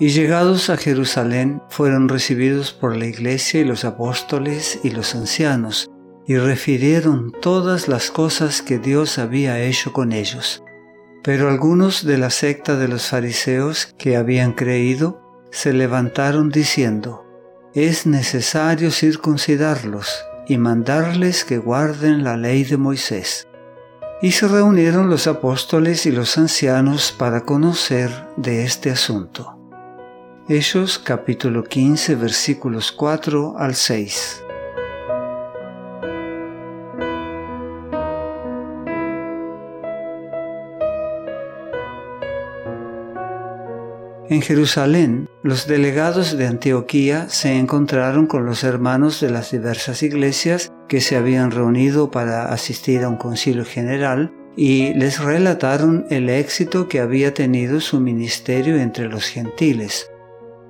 Y llegados a Jerusalén fueron recibidos por la iglesia y los apóstoles y los ancianos, y refirieron todas las cosas que Dios había hecho con ellos. Pero algunos de la secta de los fariseos que habían creído se levantaron diciendo, es necesario circuncidarlos y mandarles que guarden la ley de Moisés. Y se reunieron los apóstoles y los ancianos para conocer de este asunto. Hechos capítulo 15 versículos 4 al 6. En Jerusalén, los delegados de Antioquía se encontraron con los hermanos de las diversas iglesias que se habían reunido para asistir a un concilio general y les relataron el éxito que había tenido su ministerio entre los gentiles.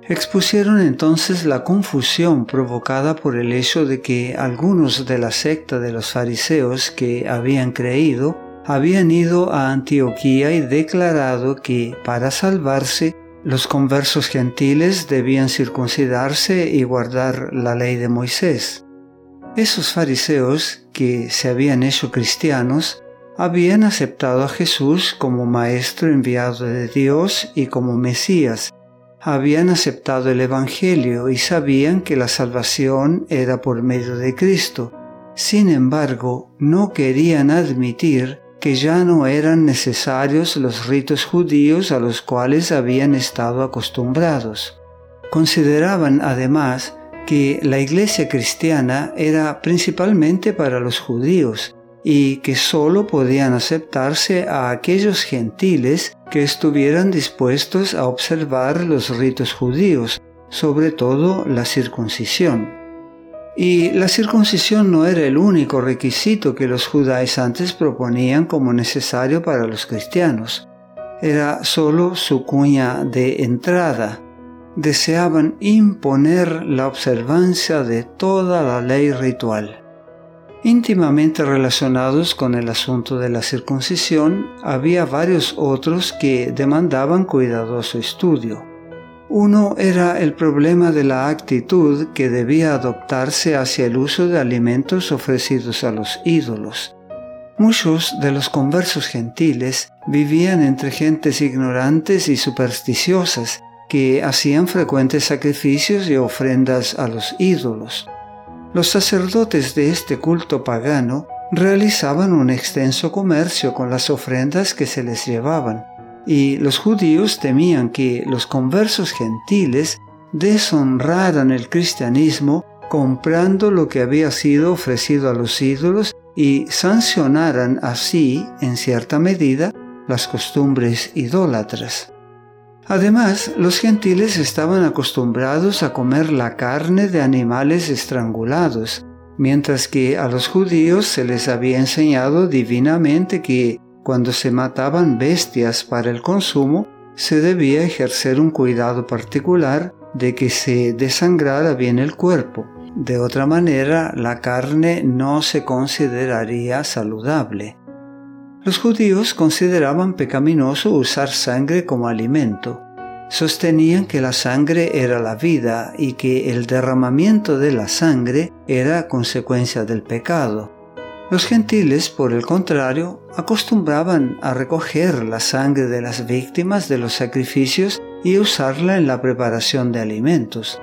Expusieron entonces la confusión provocada por el hecho de que algunos de la secta de los fariseos que habían creído habían ido a Antioquía y declarado que para salvarse los conversos gentiles debían circuncidarse y guardar la ley de Moisés. Esos fariseos, que se habían hecho cristianos, habían aceptado a Jesús como Maestro enviado de Dios y como Mesías. Habían aceptado el Evangelio y sabían que la salvación era por medio de Cristo. Sin embargo, no querían admitir que ya no eran necesarios los ritos judíos a los cuales habían estado acostumbrados. Consideraban además que la iglesia cristiana era principalmente para los judíos y que sólo podían aceptarse a aquellos gentiles que estuvieran dispuestos a observar los ritos judíos, sobre todo la circuncisión. Y la circuncisión no era el único requisito que los judaizantes proponían como necesario para los cristianos. Era solo su cuña de entrada. Deseaban imponer la observancia de toda la ley ritual. Íntimamente relacionados con el asunto de la circuncisión, había varios otros que demandaban cuidadoso estudio. Uno era el problema de la actitud que debía adoptarse hacia el uso de alimentos ofrecidos a los ídolos. Muchos de los conversos gentiles vivían entre gentes ignorantes y supersticiosas que hacían frecuentes sacrificios y ofrendas a los ídolos. Los sacerdotes de este culto pagano realizaban un extenso comercio con las ofrendas que se les llevaban, y los judíos temían que los conversos gentiles deshonraran el cristianismo comprando lo que había sido ofrecido a los ídolos y sancionaran así, en cierta medida, las costumbres idólatras. Además, los gentiles estaban acostumbrados a comer la carne de animales estrangulados, mientras que a los judíos se les había enseñado divinamente que cuando se mataban bestias para el consumo, se debía ejercer un cuidado particular de que se desangrara bien el cuerpo. De otra manera, la carne no se consideraría saludable. Los judíos consideraban pecaminoso usar sangre como alimento. Sostenían que la sangre era la vida y que el derramamiento de la sangre era consecuencia del pecado. Los gentiles, por el contrario, acostumbraban a recoger la sangre de las víctimas de los sacrificios y usarla en la preparación de alimentos.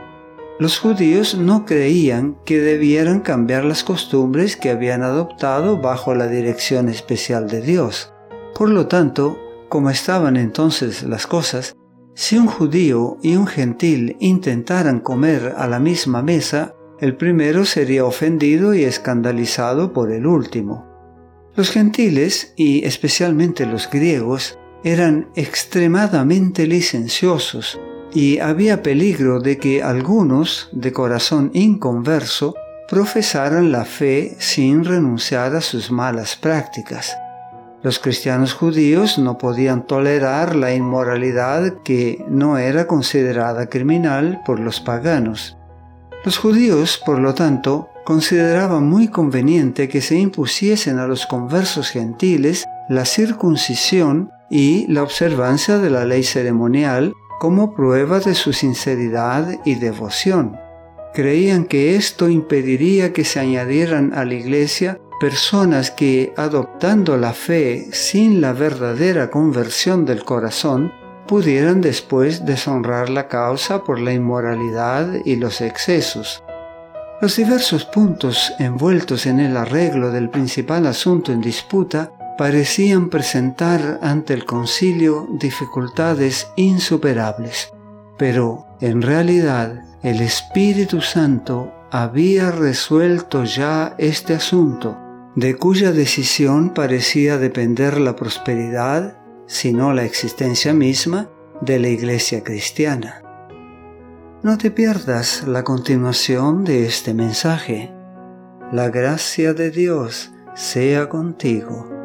Los judíos no creían que debieran cambiar las costumbres que habían adoptado bajo la dirección especial de Dios. Por lo tanto, como estaban entonces las cosas, si un judío y un gentil intentaran comer a la misma mesa, el primero sería ofendido y escandalizado por el último. Los gentiles, y especialmente los griegos, eran extremadamente licenciosos y había peligro de que algunos, de corazón inconverso, profesaran la fe sin renunciar a sus malas prácticas. Los cristianos judíos no podían tolerar la inmoralidad que no era considerada criminal por los paganos. Los judíos, por lo tanto, consideraban muy conveniente que se impusiesen a los conversos gentiles la circuncisión y la observancia de la ley ceremonial como prueba de su sinceridad y devoción. Creían que esto impediría que se añadieran a la iglesia personas que, adoptando la fe sin la verdadera conversión del corazón, pudieran después deshonrar la causa por la inmoralidad y los excesos. Los diversos puntos envueltos en el arreglo del principal asunto en disputa parecían presentar ante el concilio dificultades insuperables, pero en realidad el Espíritu Santo había resuelto ya este asunto, de cuya decisión parecía depender la prosperidad, si no la existencia misma, de la Iglesia cristiana. No te pierdas la continuación de este mensaje. La gracia de Dios sea contigo.